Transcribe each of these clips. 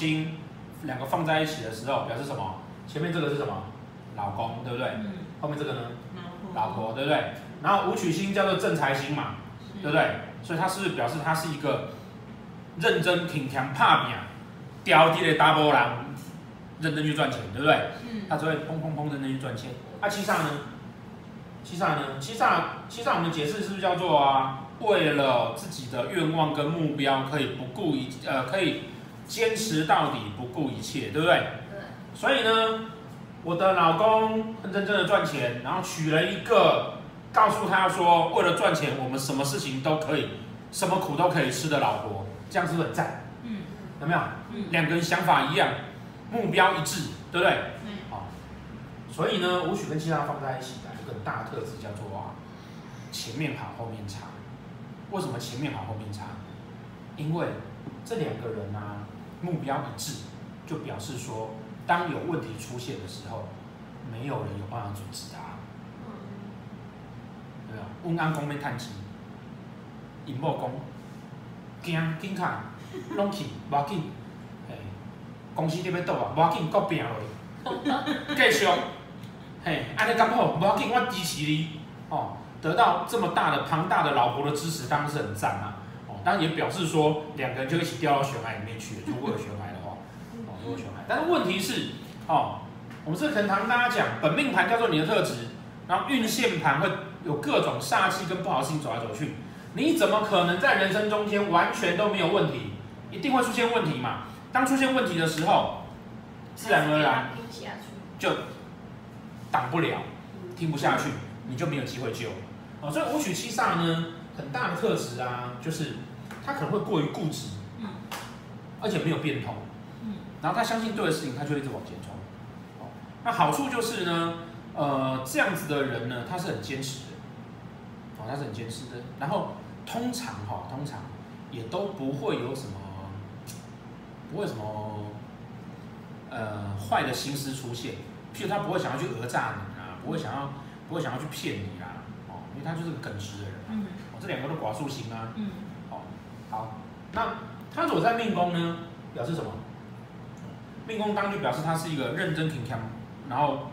次哦，双星两个放在一起的时候表示什么？前面这个是什么？老公，对不对？嗯。后面这个呢？老婆。老婆，对不对？然后武曲星叫做正财星嘛，对不对？所以它是不是表示它是一个认真挺强、怕拼、屌地的大波浪，认真去赚钱，对不对？嗯。他只会砰砰砰认真去赚钱。啊，七煞呢？七煞呢？七煞，七煞我们解释是不是叫做啊？为了自己的愿望跟目标，可以不顾一呃，可以坚持到底，不顾一切，对不对？对。所以呢，我的老公很认真的赚钱，然后娶了一个告诉他说，为了赚钱，我们什么事情都可以，什么苦都可以吃的老婆，这样是不是很赞？嗯。有没有？嗯。两个人想法一样，目标一致，对不对？嗯。好。所以呢，武曲跟七煞放在一起的一个大特质叫做啊，前面好，后面差。为什么前面好后面差？因为这两个人啊，目标一致，就表示说，当有问题出现的时候，没有人有办法阻止他。对吧？温安公没叹气，尹某公惊惊卡，拢去，无要紧，嘿，公司在要倒啊，无要紧，搁拼落去，继续，嘿，安尼刚好，无要紧，我支持你，哦。得到这么大的庞大的老婆的支持，当然是很赞啊！哦，当然也表示说两个人就一起掉到悬崖里面去了。如果有悬崖的话，哦，如果悬崖，但是问题是，哦，我们这可能常跟大家讲，本命盘叫做你的特质，然后运线盘会有各种煞气跟不好的事情走来走去，你怎么可能在人生中间完全都没有问题？一定会出现问题嘛？当出现问题的时候，自然而然就挡不了，听不下去，你就没有机会救。哦，所以武曲七煞呢，很大的特质啊，就是他可能会过于固执，嗯，而且没有变通，嗯，然后他相信对的事情，他就一直往前冲，哦，那好处就是呢，呃，这样子的人呢，他是很坚持的，哦，他是很坚持的，然后通常哈，通常也都不会有什么，不会什么，呃，坏的心思出现，譬如他不会想要去讹诈你啊，不会想要，不会想要去骗你啊。因为他就是个耿直的人，嗯，哦，这两个都寡宿星啊，嗯，哦，好，那他所在命宫呢，表示什么？命宫当就表示他是一个认真挺强，然后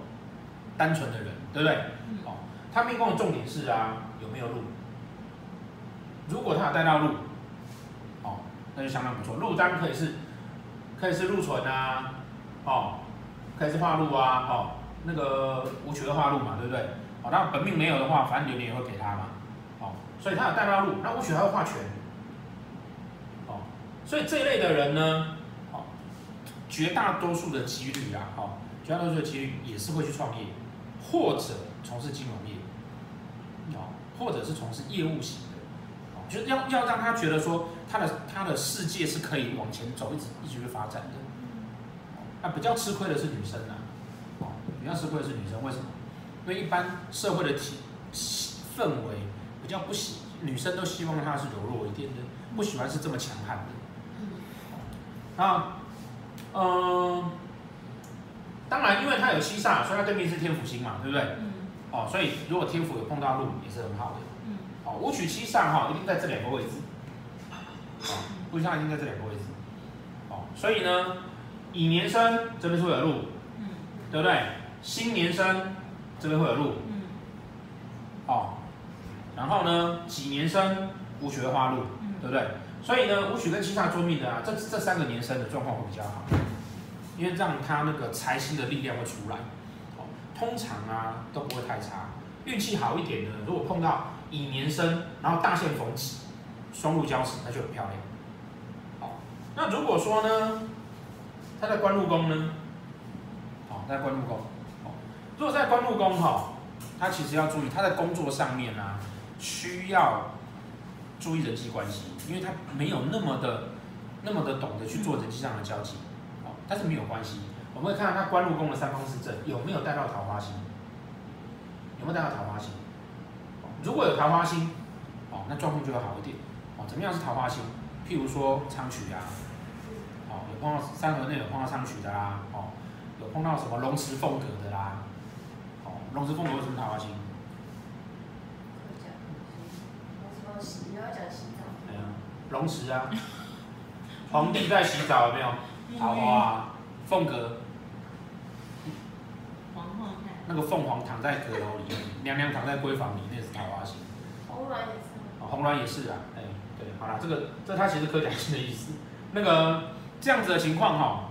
单纯的人，对不对？嗯，哦，他命宫的重点是啊，有没有路？如果他有带到路，哦，那就相当不错。路当然可以是，可以是禄存啊，哦，可以是化路啊，哦，那个武曲的化路嘛，对不对？那本命没有的话，反正流年也会给他嘛，哦，所以他有带到路，那武曲还会化权，哦，所以这一类的人呢，哦，绝大多数的几率啊，哦，绝大多数的几率也是会去创业，或者从事金融业，哦，或者是从事业务型的，哦，就是要要让他觉得说他的他的世界是可以往前走，一直一直去发展的，那比较吃亏的是女生啊，哦，比较吃亏的是女生，为什么？因为一般社会的体氛围比较不喜，女生都希望她是柔弱一点的，不喜欢是这么强悍的。啊，嗯，当然，因为它有七煞，所以它对面是天府星嘛，对不对？哦，所以如果天府有碰到路，也是很好的。哦，武曲七煞哈，一定在这两个位置。哦，武曲七煞一定在这两个位置。哦，所以呢，乙年生这边是会有禄，对不对？辛年生。这边会有路，嗯，哦，然后呢，己年生武曲会化禄，嗯，对不对？所以呢，武曲跟七煞坐命的啊，这这三个年生的状况会比较好，因为让他那个财星的力量会出来，哦，通常啊都不会太差。运气好一点的，如果碰到乙年生，然后大限逢己，双路交驰，那就很漂亮。好，那如果说呢，他在官禄宫呢，好，在官禄宫。如果在官禄宫哈，他其实要注意，他在工作上面啊，需要注意人际关系，因为他没有那么的、那么的懂得去做人际上的交际，哦，但是没有关系，我们会看到他官禄宫的三方四正有没有带到桃花星，有没有带到桃花星？如果有桃花星，哦，那状况就会好一点，哦，怎么样是桃花星？譬如说昌曲啊，哦，有碰到三合内有碰到昌曲的啦，哦，有碰到什么龙池凤阁的啦。哦龙池凤阁为什么桃花星？你要讲喜，哎呀，龙池啊，皇帝在洗澡有没有？桃花，凤阁，皇后，那个凤凰躺在阁楼里面，娘娘躺在闺房里，那是桃花心。红鸾也是。哦，红鸾也是啊，哎，对，好啦，这个这它其实可讲性的意思。那个这样子的情况哈，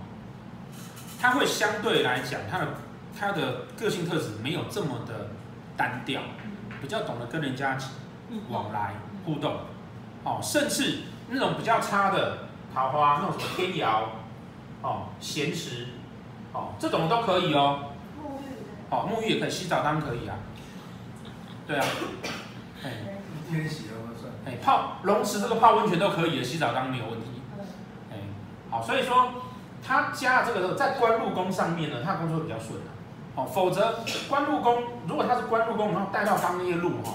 它会相对来讲，它的它的个性特质没有这么的单调，比较懂得跟人家往来互动，哦，甚至那种比较差的桃花，那种什么天姚。哦，咸池，哦，这种都可以哦。沐浴哦，沐浴也可以，洗澡当然可以啊。对啊。哎，一天洗都算。哎，泡龙池这个泡温泉都可以的，洗澡当然没有问题。哎，好，所以说他加这个在官禄宫上面呢，他的工作比较顺啊。哦，否则官禄宫如果他是官禄宫，然后带到当业禄哈，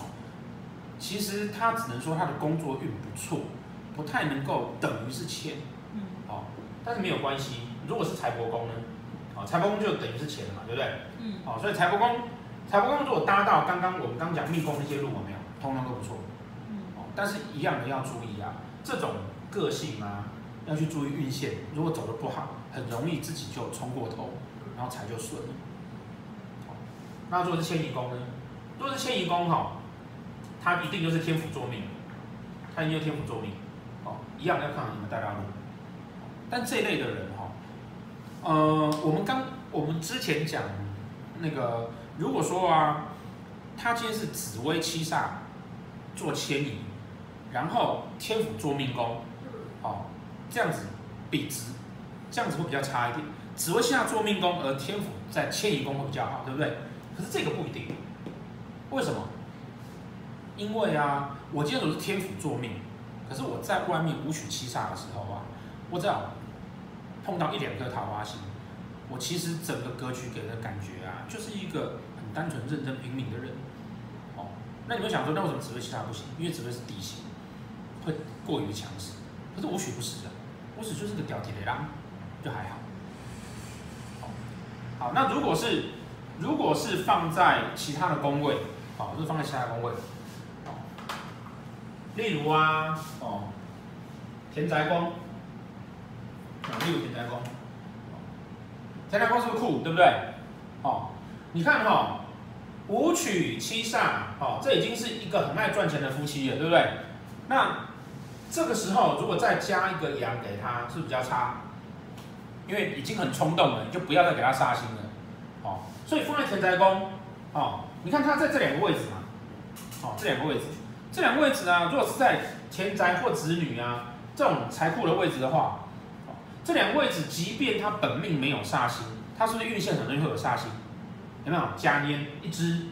其实他只能说他的工作运不错，不太能够等于是谦。但是没有关系，如果是财帛宫呢？啊，财帛宫就等于是钱了嘛，对不对？嗯。好，所以财帛宫，财帛宫如果搭到刚刚我们刚讲命宫那些路，有没有？通通都不错。嗯。哦，但是一样的要注意啊，这种个性啊，要去注意运线，如果走得不好，很容易自己就冲过头，然后财就顺了。那如果是迁移宫呢？如果是迁移宫哈，他一定就是天府坐命，他一定就天府坐命。哦，一样要看你们带大路。但这一类的人哈，呃，我们刚我们之前讲那个，如果说啊，他今天是紫微七煞做迁移，然后天府做命宫，哦，这样子比值，这样子会比较差一点。紫微七煞做命宫，而天府在迁移宫会比较好，对不对？可是这个不一定，为什么？因为啊，我今天如果是天府做命，可是我在外面五曲七煞的时候啊，我知道。碰到一两颗桃花星，我其实整个格局给的感觉啊，就是一个很单纯、认真、拼命的人。哦，那你们想说，那为什么紫微七煞不行？因为紫微是地星，会过于强势。可是武曲不是的，武曲就是个吊铁的啦，就还好。好，那如果是如果是放在其他的宫位，好，就是放在其他的宫位，例如啊，哦，田宅宫。啊，例如田宅宫？田宅宫是不是酷，对不对？哦，你看哈、哦，武曲七煞，哦，这已经是一个很爱赚钱的夫妻了，对不对？那这个时候如果再加一个羊给他，是比较差？因为已经很冲动了，你就不要再给他杀星了。哦，所以放在田宅宫，哦，你看他在这两个位置嘛，哦，这两个位置，这两个位置啊，如果是在田宅或子女啊这种财库的位置的话。这两个位置，即便他本命没有煞星，他是不是运线很容易会有煞星？有没有？甲年一支，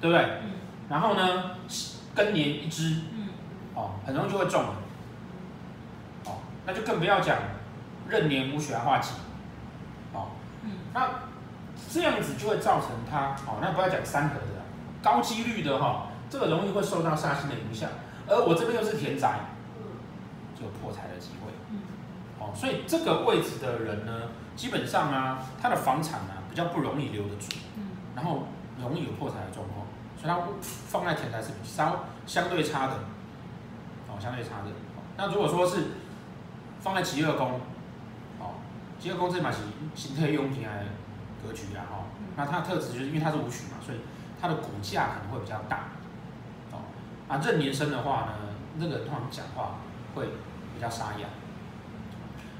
对不对？嗯。然后呢，庚年一支，嗯。哦，很容易就会中了。哦，那就更不要讲壬年武曲化忌。哦。嗯。那这样子就会造成他，哦，那不要讲三合的，高几率的哈、哦，这个容易会受到煞星的影响。而我这边又是田宅，就有破财的机会。哦所以这个位置的人呢，基本上啊，他的房产啊比较不容易留得住，然后容易有破财的状况，所以他放在田宅是稍相对差的，哦，相对差的。那如果说是放在疾厄宫，哦，疾厄宫这嘛是形态用品来格局啊，哈，那它的特质就是因为它是武曲嘛，所以它的骨架可能会比较大，哦，啊，任年生的话呢，那个人通常讲话会比较沙哑。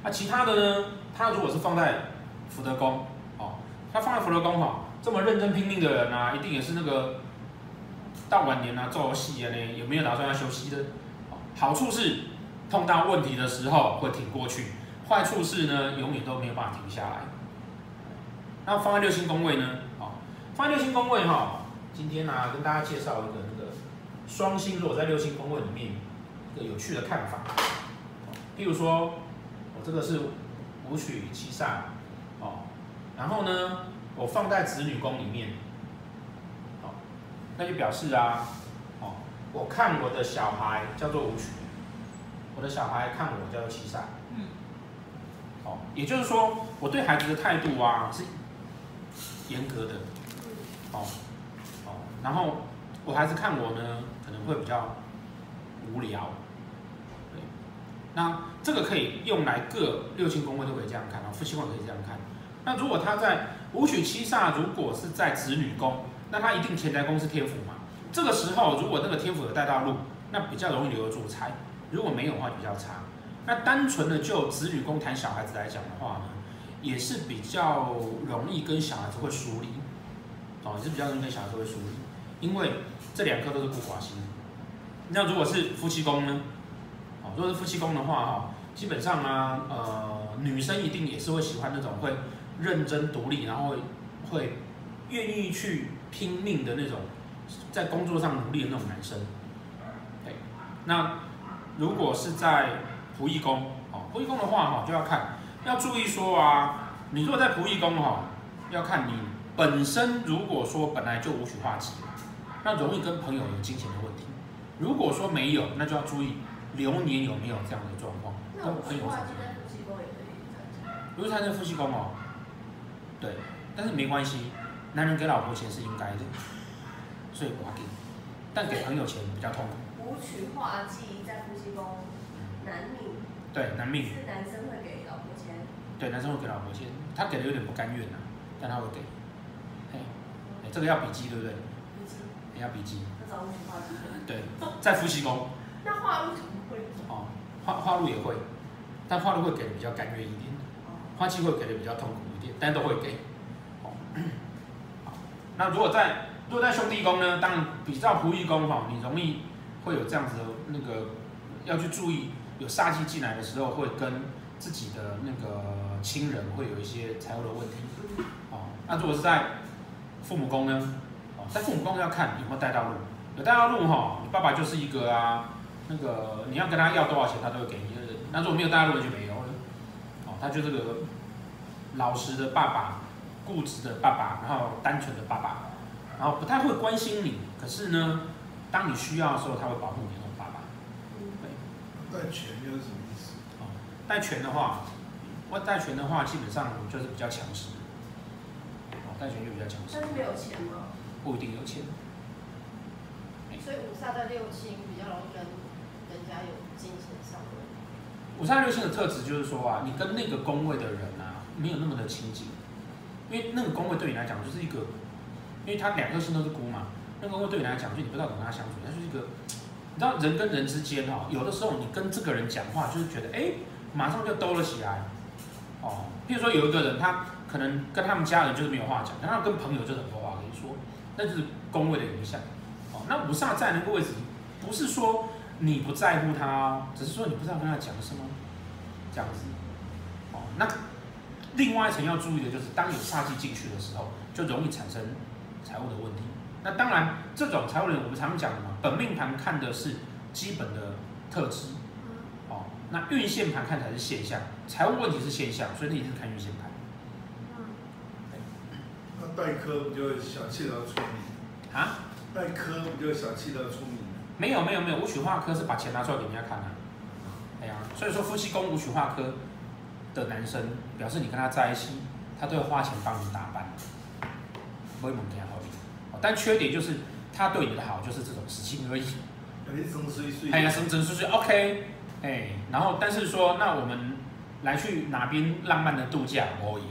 那、其他的呢？他如果是放在福德宫，哦，他放在福德宫哈，这么认真拼命的人啊，一定也是那个到晚年啊做戏啊呢，有没有打算要休息的？好处是碰到问题的时候会挺过去，坏处是呢，永远都没有办法停下来。那放在六星宫位呢？哦，放在六星宫位哈，今天呢、啊、跟大家介绍一个双星，如果在六星宫位里面一个有趣的看法，譬如说。我这个是武曲七煞，哦，然后呢，我放在子女宫里面，哦，那就表示啊，哦，我看我的小孩叫做武曲，我的小孩看我叫做七煞，嗯，哦，也就是说，我对孩子的态度啊是严格的，哦，哦，然后我孩子看我呢，可能会比较无聊，对，那这个可以用来各六亲宫位都可以这样看啊，夫妻宫可以这样看。那如果他在武曲七煞，如果是在子女宫，那他一定田宅宫是天府嘛？这个时候如果那个天府有带大路，那比较容易留得住财；如果没有的话，比较差。那单纯的就子女宫谈小孩子来讲的话呢，也是比较容易跟小孩子会疏离，哦，也是比较容易跟小孩子会疏离，因为这两颗都是孤寡星。那如果是夫妻宫呢？哦，如果是夫妻宫的话，哈，基本上啊，呃，女生一定也是会喜欢那种会认真独立，然后会愿意去拼命的那种，在工作上努力的那种男生。对，那如果是在仆役宫，哦，仆役宫的话，哈，就要看，要注意说啊，你如果在仆役宫，哈，要看你本身如果说本来就无曲化忌，那容易跟朋友有金钱的问题。如果说没有，那就要注意流年有没有这样的状况。跟朋友什么？如果他在夫妻宫哦，对，但是没关系，男人给老婆钱是应该的，所以不要给，但给朋友钱比较痛苦。武曲化忌在夫妻宫。男命，对，男命是男生会给老婆钱，对，男生会给老婆钱，他给的有点不甘愿呐，但他会给，嘿，这个要笔记对不对？笔记，你要笔记。对，在夫妻宫。那化禄怎么会？哦，化化禄也会，但化禄会给的比较甘愿一点，化忌会给的比较痛苦一点，但都会给。好，那如果在如果在兄弟宫呢？当然比较仆役宫哈，你容易会有这样子的那个要去注意。有煞气进来的时候，会跟自己的那个亲人会有一些财务的问题。哦，那如果是在父母宫呢？哦，在父母宫要看有没有带大路，有带大路哈，你爸爸就是一个啊，那个你要跟他要多少钱，他都会给你。那如果没有带到路，就没有了。哦，他就这个老实的爸爸，固执的爸爸，然后单纯的爸爸，然后不太会关心你。可是呢，当你需要的时候，他会保护你的爸爸。带权又是什么意思？哦，带权的话，我带权的话，基本上就是比较强势。哦，带权就比较强势。但是没有钱吗？不一定有钱。所以五煞在六亲比较容易跟人家有金钱上的。五煞六亲的特质就是说啊，你跟那个宫位的人啊，没有那么的亲近，因为那个宫位对你来讲就是一个，因为他两颗星都是孤嘛，那个宫位对你来讲，就你不知道怎么跟他相处，他就是一个。你知道人跟人之间哈，有的时候你跟这个人讲话，就是觉得哎，马上就兜了起来，哦。譬如说有一个人，他可能跟他们家人就是没有话讲，但他跟朋友就很多话可以说，那就是宫位的影响。哦，那五煞在那个位置，不是说你不在乎他，只是说你不知道跟他讲什么，这样子。哦，那另外一层要注意的就是，当有煞气进去的时候，就容易产生财务的问题。那当然，这种财务人我们常讲的嘛，本命盘看的是基本的特质，哦，那运线盘看才是现象，财务问题是现象，所以你一定是看运线盘。那带科不就小气得出名？啊？代科不就小气得出名？没有没有没有，武曲化科是把钱拿出来给人家看的，啊。哎呀，所以说夫妻宫武曲化科的男生，表示你跟他在一起，他都会花钱帮你打扮，不会猛点好。但缺点就是他对你的好就是这种事情而已。哎呀，生生碎碎，OK，哎，然后但是说，那我们来去哪边浪漫的度假，可以。